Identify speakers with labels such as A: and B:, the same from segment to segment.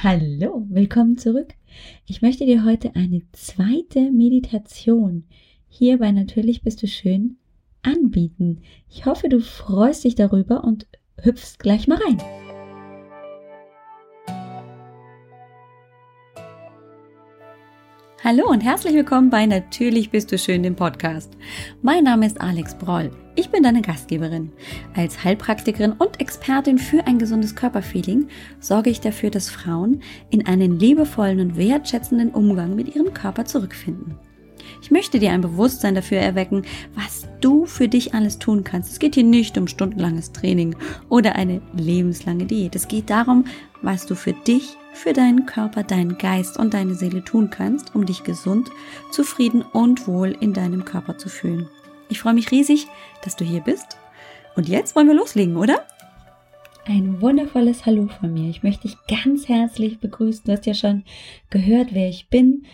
A: Hallo, willkommen zurück. Ich möchte dir heute eine zweite Meditation hier bei Natürlich bist du schön anbieten. Ich hoffe, du freust dich darüber und hüpfst gleich mal rein. Hallo und herzlich willkommen bei Natürlich bist du schön, dem Podcast. Mein Name ist Alex Broll. Ich bin deine Gastgeberin. Als Heilpraktikerin und Expertin für ein gesundes Körperfeeling sorge ich dafür, dass Frauen in einen liebevollen und wertschätzenden Umgang mit ihrem Körper zurückfinden. Ich möchte dir ein Bewusstsein dafür erwecken, was du für dich alles tun kannst. Es geht hier nicht um stundenlanges Training oder eine lebenslange Diät. Es geht darum, was du für dich für deinen Körper, deinen Geist und deine Seele tun kannst, um dich gesund, zufrieden und wohl in deinem Körper zu fühlen. Ich freue mich riesig, dass du hier bist. Und jetzt wollen wir loslegen, oder? Ein wundervolles Hallo von mir. Ich möchte dich ganz herzlich begrüßen. Du hast ja schon gehört, wer ich bin.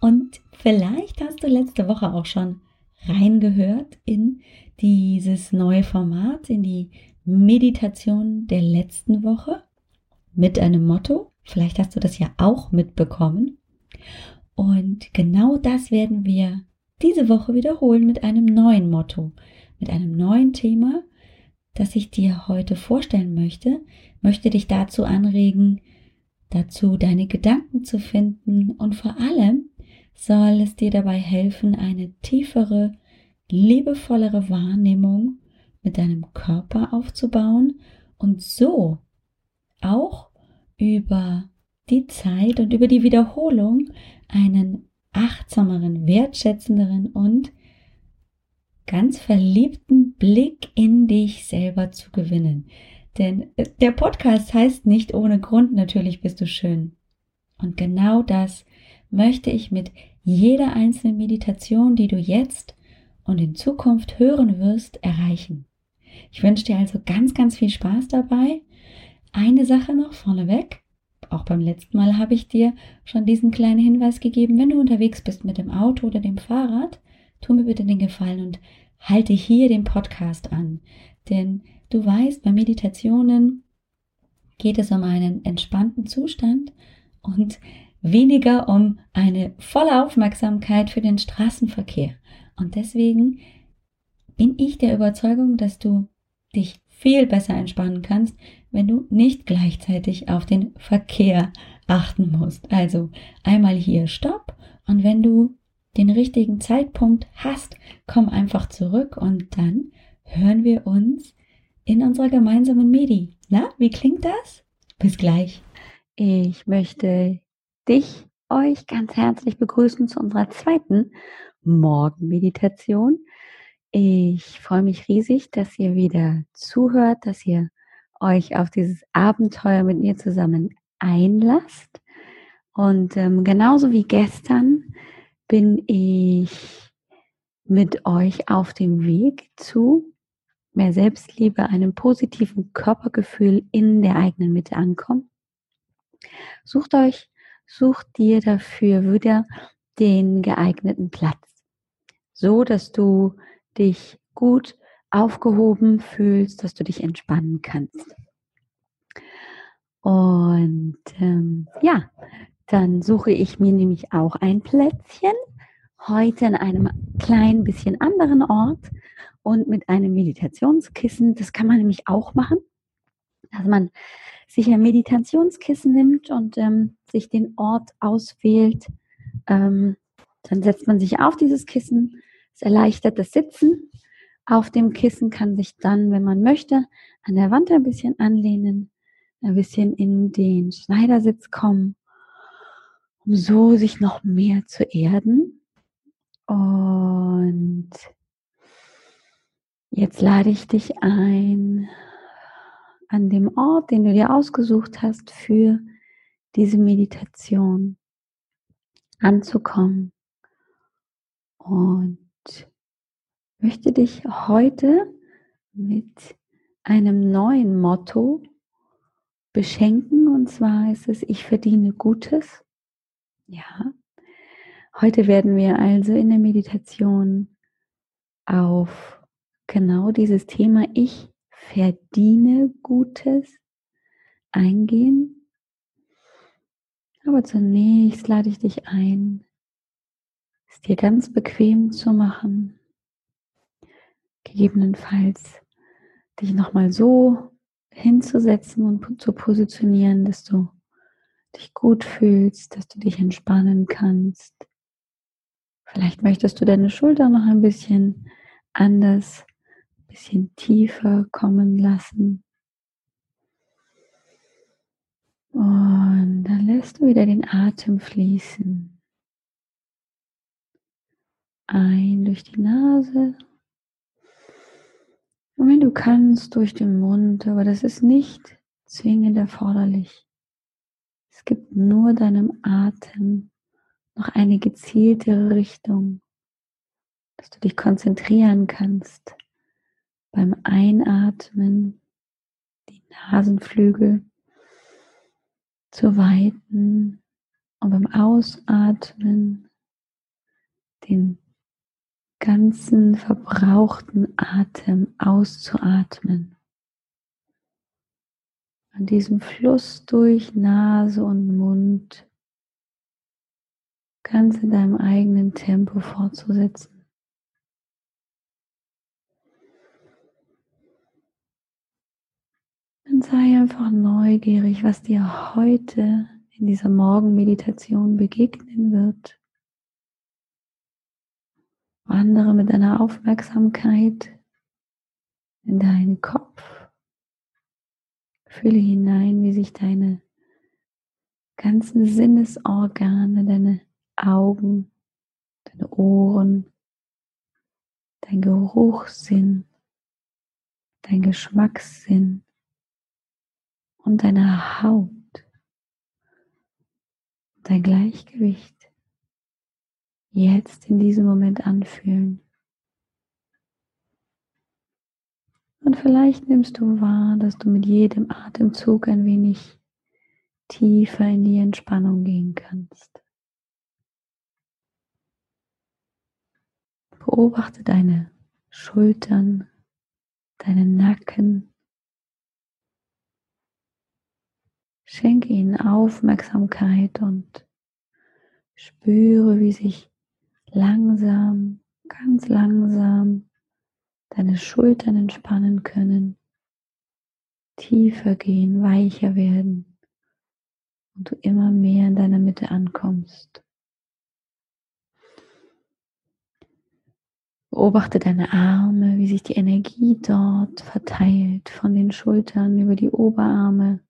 A: Und vielleicht hast du letzte Woche auch schon reingehört in dieses neue Format, in die Meditation der letzten Woche mit einem Motto. Vielleicht hast du das ja auch mitbekommen. Und genau das werden wir diese Woche wiederholen mit einem neuen Motto, mit einem neuen Thema, das ich dir heute vorstellen möchte, möchte dich dazu anregen, dazu deine Gedanken zu finden und vor allem soll es dir dabei helfen, eine tiefere, liebevollere Wahrnehmung mit deinem Körper aufzubauen und so auch über die Zeit und über die Wiederholung einen achtsameren, wertschätzenderen und ganz verliebten Blick in dich selber zu gewinnen. Denn äh, der Podcast heißt nicht ohne Grund, natürlich bist du schön. Und genau das möchte ich mit jeder einzelnen Meditation, die du jetzt und in Zukunft hören wirst, erreichen. Ich wünsche dir also ganz, ganz viel Spaß dabei. Eine Sache noch vorneweg auch beim letzten Mal habe ich dir schon diesen kleinen Hinweis gegeben, wenn du unterwegs bist mit dem Auto oder dem Fahrrad, tu mir bitte den Gefallen und halte hier den Podcast an. Denn du weißt, bei Meditationen geht es um einen entspannten Zustand und weniger um eine volle Aufmerksamkeit für den Straßenverkehr. Und deswegen bin ich der Überzeugung, dass du dich viel besser entspannen kannst, wenn du nicht gleichzeitig auf den Verkehr achten musst. Also einmal hier Stopp und wenn du den richtigen Zeitpunkt hast, komm einfach zurück und dann hören wir uns in unserer gemeinsamen Medi. Na, wie klingt das? Bis gleich. Ich möchte dich, euch ganz herzlich begrüßen zu unserer zweiten Morgenmeditation. Ich freue mich riesig, dass ihr wieder zuhört, dass ihr euch auf dieses Abenteuer mit mir zusammen einlasst. Und ähm, genauso wie gestern bin ich mit euch auf dem Weg zu mehr Selbstliebe, einem positiven Körpergefühl in der eigenen Mitte ankommen. Sucht euch, sucht dir dafür wieder den geeigneten Platz, so dass du dich gut aufgehoben fühlst, dass du dich entspannen kannst. Und ähm, ja, dann suche ich mir nämlich auch ein Plätzchen, heute an einem kleinen bisschen anderen Ort und mit einem Meditationskissen. Das kann man nämlich auch machen, dass man sich ein Meditationskissen nimmt und ähm, sich den Ort auswählt. Ähm, dann setzt man sich auf dieses Kissen, es erleichtert das Sitzen. Auf dem Kissen kann sich dann, wenn man möchte, an der Wand ein bisschen anlehnen, ein bisschen in den Schneidersitz kommen, um so sich noch mehr zu erden. Und jetzt lade ich dich ein, an dem Ort, den du dir ausgesucht hast für diese Meditation anzukommen und möchte dich heute mit einem neuen Motto beschenken und zwar ist es ich verdiene Gutes. Ja. Heute werden wir also in der Meditation auf genau dieses Thema ich verdiene Gutes eingehen. Aber zunächst lade ich dich ein, es dir ganz bequem zu machen. Gegebenenfalls dich nochmal so hinzusetzen und zu positionieren, dass du dich gut fühlst, dass du dich entspannen kannst. Vielleicht möchtest du deine Schulter noch ein bisschen anders, bisschen tiefer kommen lassen. Und dann lässt du wieder den Atem fließen. Ein durch die Nase. Und wenn du kannst, durch den Mund, aber das ist nicht zwingend erforderlich. Es gibt nur deinem Atem noch eine gezieltere Richtung, dass du dich konzentrieren kannst beim Einatmen, die Nasenflügel zu weiten und beim Ausatmen den ganzen verbrauchten Atem auszuatmen. An diesem Fluss durch Nase und Mund ganz in deinem eigenen Tempo fortzusetzen. Und sei einfach neugierig, was dir heute in dieser Morgenmeditation begegnen wird. Wandere mit deiner Aufmerksamkeit in deinen Kopf. Fühle hinein, wie sich deine ganzen Sinnesorgane, deine Augen, deine Ohren, dein Geruchssinn, dein Geschmackssinn und deine Haut, dein Gleichgewicht jetzt in diesem Moment anfühlen. Und vielleicht nimmst du wahr, dass du mit jedem Atemzug ein wenig tiefer in die Entspannung gehen kannst. Beobachte deine Schultern, deinen Nacken. Schenke ihnen Aufmerksamkeit und spüre, wie sich langsam, ganz langsam deine Schultern entspannen können, tiefer gehen, weicher werden und du immer mehr in deiner Mitte ankommst. Beobachte deine Arme, wie sich die Energie dort verteilt, von den Schultern über die Oberarme,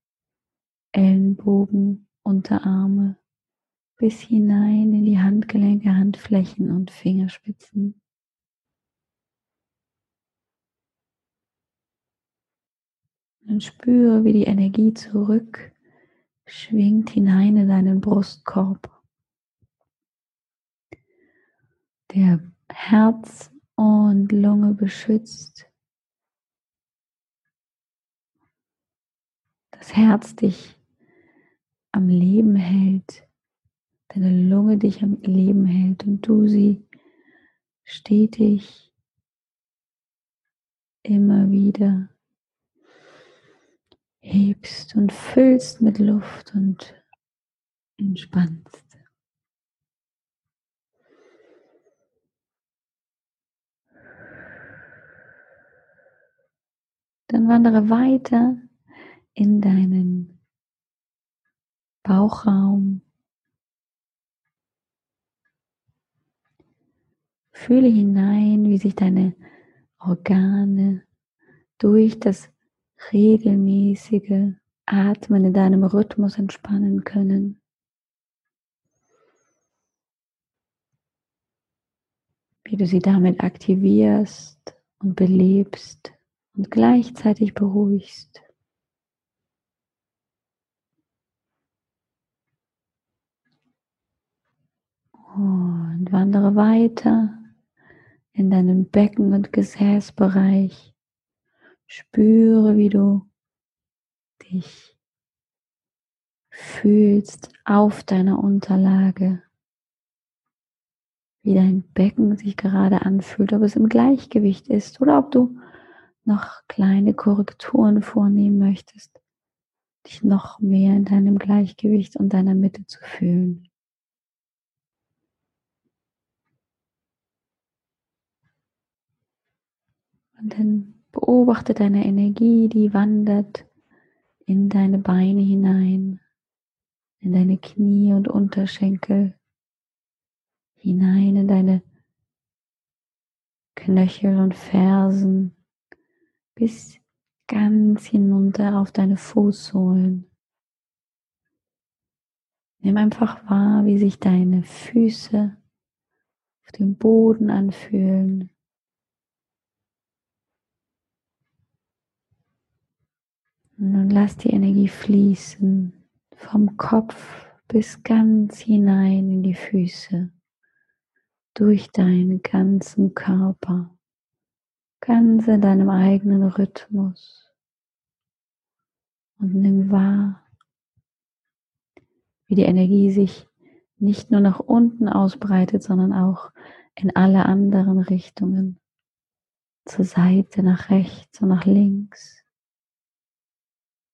A: Ellenbogen, Unterarme, bis hinein in die Handgelenke, Handflächen und Fingerspitzen. Und spüre, wie die Energie zurück schwingt hinein in deinen Brustkorb. Der Herz und Lunge beschützt. Das Herz dich am Leben hält, deine Lunge dich am Leben hält und du sie stetig immer wieder hebst und füllst mit Luft und entspannst. Dann wandere weiter in deinen Bauchraum. Fühle hinein, wie sich deine Organe durch das regelmäßige Atmen in deinem Rhythmus entspannen können. Wie du sie damit aktivierst und belebst und gleichzeitig beruhigst. Und wandere weiter in deinen Becken- und Gesäßbereich. Spüre, wie du dich fühlst auf deiner Unterlage, wie dein Becken sich gerade anfühlt, ob es im Gleichgewicht ist oder ob du noch kleine Korrekturen vornehmen möchtest, dich noch mehr in deinem Gleichgewicht und deiner Mitte zu fühlen. Und dann beobachte deine Energie, die wandert in deine Beine hinein, in deine Knie und Unterschenkel, hinein in deine Knöchel und Fersen, bis ganz hinunter auf deine Fußsohlen. Nimm einfach wahr, wie sich deine Füße auf dem Boden anfühlen. Und lass die Energie fließen vom Kopf bis ganz hinein in die Füße, durch deinen ganzen Körper ganz in deinem eigenen Rhythmus. Und nimm wahr, wie die Energie sich nicht nur nach unten ausbreitet, sondern auch in alle anderen Richtungen, zur Seite, nach rechts und nach links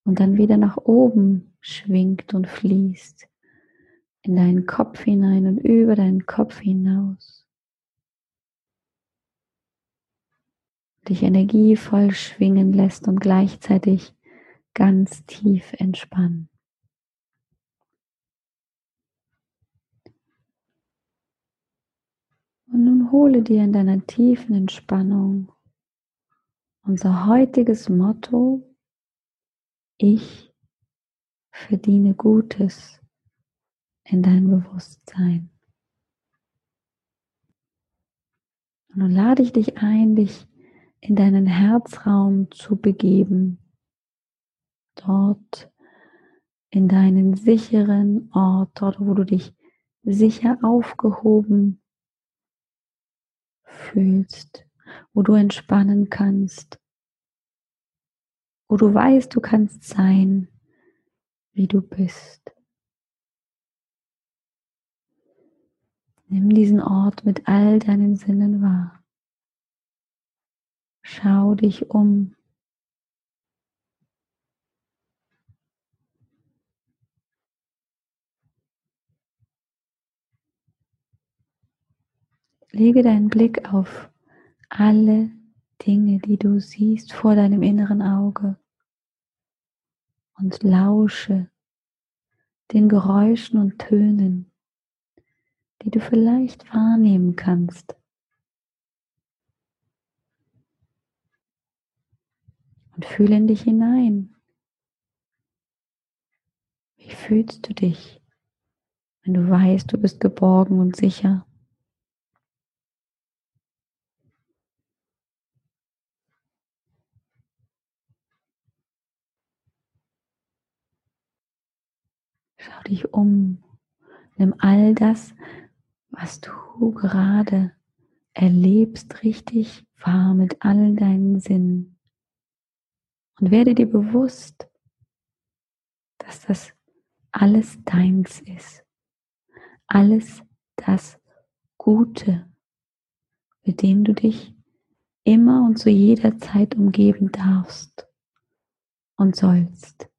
A: und dann wieder nach oben schwingt und fließt in deinen Kopf hinein und über deinen Kopf hinaus. dich energievoll schwingen lässt und gleichzeitig ganz tief entspannen. Und nun hole dir in deiner tiefen Entspannung unser heutiges Motto, ich verdiene Gutes in dein Bewusstsein. Und nun lade ich dich ein, dich in deinen Herzraum zu begeben, dort in deinen sicheren Ort, dort wo du dich sicher aufgehoben fühlst, wo du entspannen kannst, wo du weißt, du kannst sein, wie du bist. Nimm diesen Ort mit all deinen Sinnen wahr. Schau dich um. Lege deinen Blick auf alle Dinge, die du siehst vor deinem inneren Auge und lausche den Geräuschen und Tönen, die du vielleicht wahrnehmen kannst. und fühle in dich hinein. Wie fühlst du dich, wenn du weißt, du bist geborgen und sicher? Schau dich um. Nimm all das, was du gerade erlebst, richtig wahr mit all deinen Sinnen. Und werde dir bewusst, dass das alles deins ist. Alles das Gute, mit dem du dich immer und zu jeder Zeit umgeben darfst und sollst.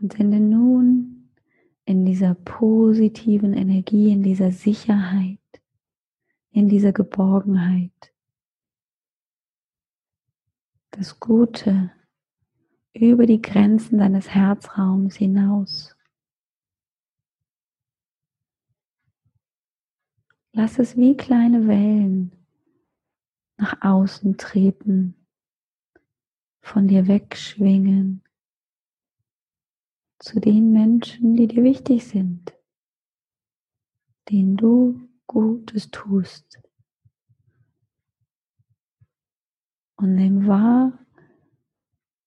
A: Und sende nun in dieser positiven Energie, in dieser Sicherheit, in dieser Geborgenheit. Das Gute über die Grenzen deines Herzraums hinaus. Lass es wie kleine Wellen nach außen treten, von dir wegschwingen zu den Menschen, die dir wichtig sind, denen du Gutes tust. Und nimm wahr,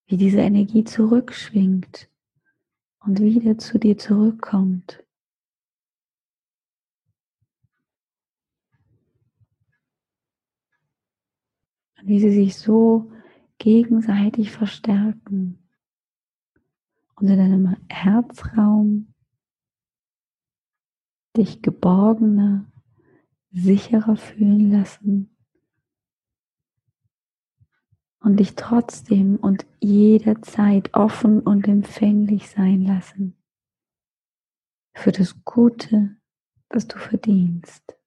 A: wie diese Energie zurückschwingt und wieder zu dir zurückkommt. Und wie sie sich so gegenseitig verstärken und in deinem Herzraum dich geborgener, sicherer fühlen lassen und dich trotzdem und jederzeit offen und empfänglich sein lassen für das Gute, das du verdienst.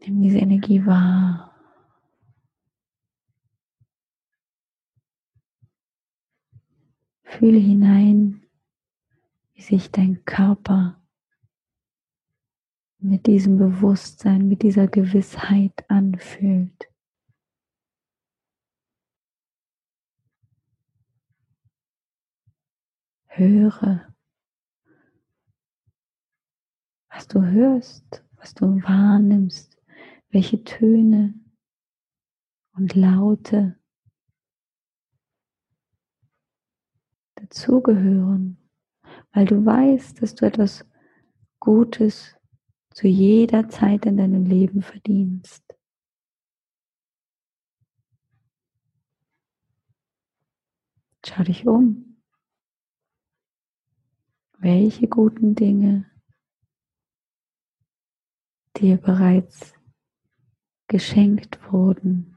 A: Nimm diese Energie wahr. Fühle hinein, wie sich dein Körper mit diesem Bewusstsein, mit dieser Gewissheit anfühlt. Höre, was du hörst, was du wahrnimmst, welche Töne und Laute dazugehören, weil du weißt, dass du etwas Gutes zu jeder Zeit in deinem Leben verdienst. Schau dich um. Welche guten Dinge dir bereits geschenkt wurden,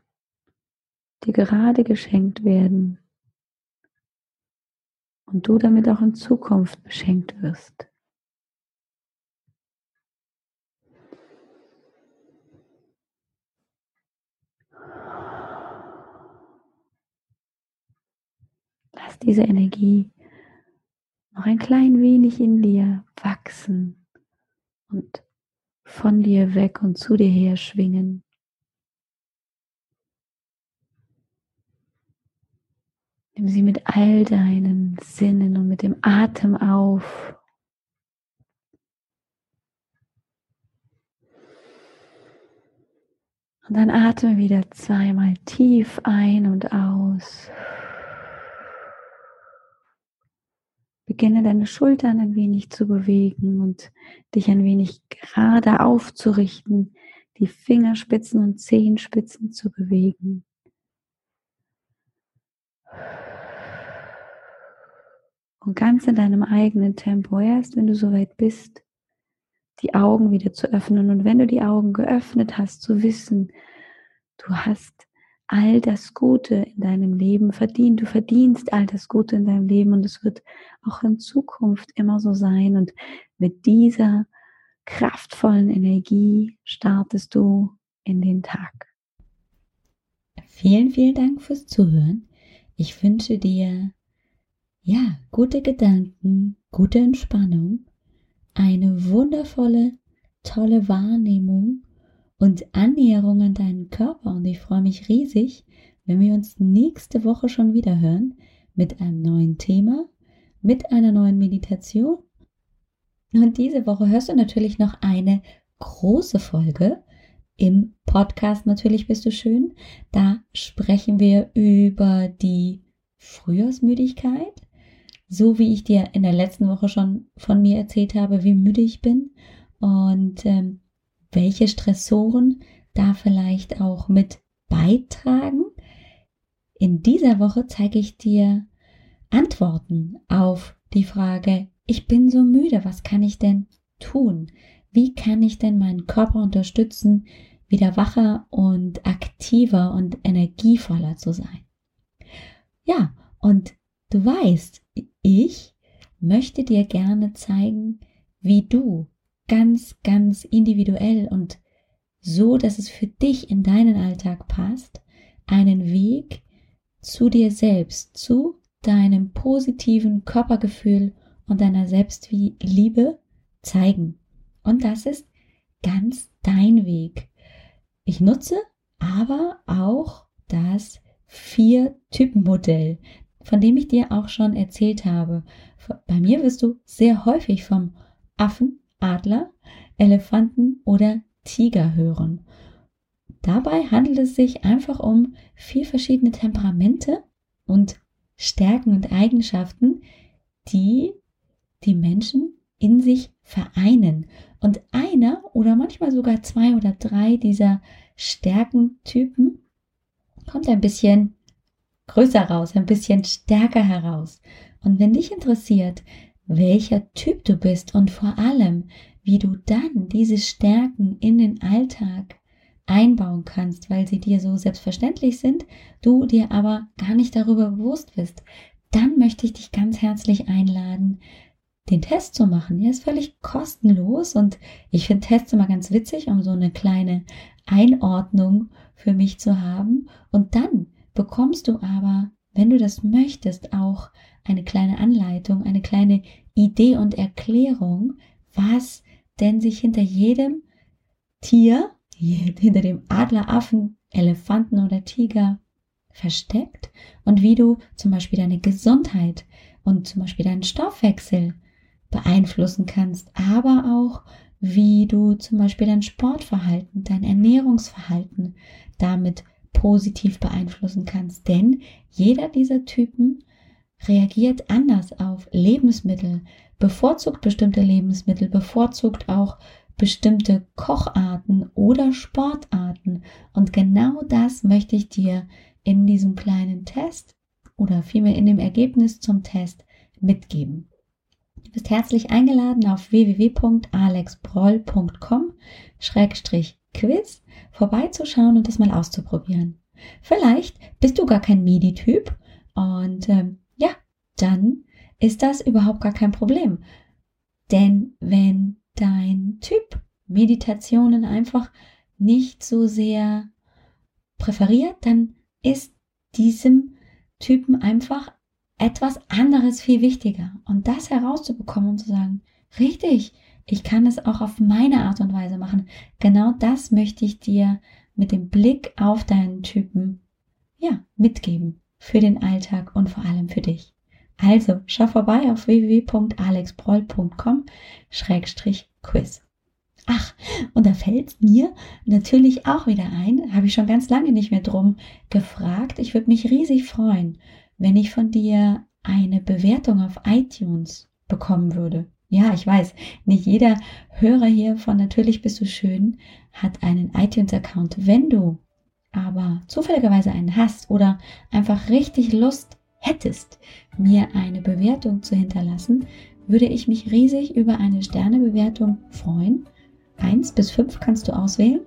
A: die gerade geschenkt werden und du damit auch in Zukunft beschenkt wirst. Lass diese Energie noch ein klein wenig in dir wachsen und von dir weg und zu dir her schwingen. Nimm sie mit all deinen Sinnen und mit dem Atem auf. Und dann atme wieder zweimal tief ein und aus. Beginne deine Schultern ein wenig zu bewegen und dich ein wenig gerade aufzurichten, die Fingerspitzen und Zehenspitzen zu bewegen. Und ganz in deinem eigenen Tempo, erst wenn du soweit bist, die Augen wieder zu öffnen. Und wenn du die Augen geöffnet hast, zu wissen, du hast all das Gute in deinem Leben verdient. Du verdienst all das Gute in deinem Leben und es wird auch in Zukunft immer so sein. Und mit dieser kraftvollen Energie startest du in den Tag.
B: Vielen, vielen Dank fürs Zuhören. Ich wünsche dir, ja, gute Gedanken, gute Entspannung, eine wundervolle, tolle Wahrnehmung und Annäherung an deinen Körper. Und ich freue mich riesig, wenn wir uns nächste Woche schon wieder hören mit einem neuen Thema, mit einer neuen Meditation. Und diese Woche hörst du natürlich noch eine große Folge im Podcast Natürlich bist du schön. Da sprechen wir über die Frühjahrsmüdigkeit, so wie ich dir in der letzten Woche schon von mir erzählt habe, wie müde ich bin. Und ähm, welche Stressoren da vielleicht auch mit beitragen. In dieser Woche zeige ich dir Antworten auf die Frage, ich bin so müde, was kann ich denn tun? Wie kann ich denn meinen Körper unterstützen, wieder wacher und aktiver und energievoller zu sein? Ja, und du weißt, ich möchte dir gerne zeigen, wie du ganz, ganz individuell und so, dass es für dich in deinen Alltag passt, einen Weg zu dir selbst, zu deinem positiven Körpergefühl und deiner Selbstliebe zeigen. Und das ist ganz dein Weg. Ich nutze aber auch das Vier-Typen-Modell, von dem ich dir auch schon erzählt habe. Bei mir wirst du sehr häufig vom Affen Adler, Elefanten oder Tiger hören. Dabei handelt es sich einfach um vier verschiedene Temperamente und Stärken und Eigenschaften, die die Menschen in sich vereinen. Und einer oder manchmal sogar zwei oder drei dieser Stärkentypen kommt ein bisschen größer raus, ein bisschen stärker heraus. Und wenn dich interessiert, welcher Typ du bist und vor allem, wie du dann diese Stärken in den Alltag einbauen kannst, weil sie dir so selbstverständlich sind, du dir aber gar nicht darüber bewusst bist, dann möchte ich dich ganz herzlich einladen, den Test zu machen. Er ist völlig kostenlos und ich finde Tests immer ganz witzig, um so eine kleine Einordnung für mich zu haben. Und dann bekommst du aber, wenn du das möchtest, auch eine kleine Anleitung, eine kleine Idee und Erklärung, was denn sich hinter jedem Tier, hinter dem Adler, Affen, Elefanten oder Tiger versteckt und wie du zum Beispiel deine Gesundheit und zum Beispiel deinen Stoffwechsel beeinflussen kannst, aber auch wie du zum Beispiel dein Sportverhalten, dein Ernährungsverhalten damit positiv beeinflussen kannst. Denn jeder dieser Typen reagiert anders auf Lebensmittel, bevorzugt bestimmte Lebensmittel, bevorzugt auch bestimmte Kocharten oder Sportarten. Und genau das möchte ich dir in diesem kleinen Test oder vielmehr in dem Ergebnis zum Test mitgeben. Bist herzlich eingeladen auf www.alexbroll.com-quiz vorbeizuschauen und das mal auszuprobieren. Vielleicht bist du gar kein Medi-Typ und ähm, ja, dann ist das überhaupt gar kein Problem. Denn wenn dein Typ Meditationen einfach nicht so sehr präferiert, dann ist diesem Typen einfach etwas anderes viel wichtiger. Und das herauszubekommen und zu sagen, richtig, ich kann es auch auf meine Art und Weise machen. Genau das möchte ich dir mit dem Blick auf deinen Typen, ja, mitgeben. Für den Alltag und vor allem für dich. Also, schau vorbei auf www.alexbroll.com-quiz. Ach, und da fällt mir natürlich auch wieder ein, habe ich schon ganz lange nicht mehr drum gefragt. Ich würde mich riesig freuen, wenn ich von dir eine Bewertung auf iTunes bekommen würde. Ja, ich weiß, nicht jeder Hörer hier von Natürlich bist du schön hat einen iTunes-Account. Wenn du aber zufälligerweise einen hast oder einfach richtig Lust hättest, mir eine Bewertung zu hinterlassen, würde ich mich riesig über eine Sternebewertung freuen. Eins bis fünf kannst du auswählen.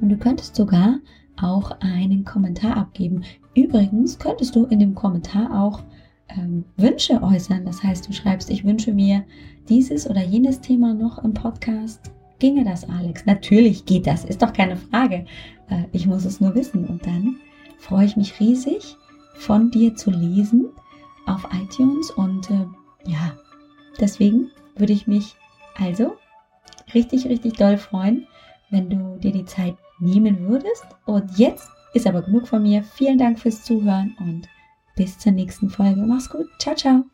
B: Und du könntest sogar auch einen Kommentar abgeben. Übrigens könntest du in dem Kommentar auch ähm, Wünsche äußern. Das heißt, du schreibst, ich wünsche mir dieses oder jenes Thema noch im Podcast. Ginge das, Alex? Natürlich geht das, ist doch keine Frage. Äh, ich muss es nur wissen. Und dann freue ich mich riesig, von dir zu lesen auf iTunes. Und äh, ja, deswegen würde ich mich also richtig, richtig doll freuen, wenn du dir die Zeit nehmen würdest. Und jetzt ist aber genug von mir. Vielen Dank fürs Zuhören und bis zur nächsten Folge. Mach's gut. Ciao, ciao.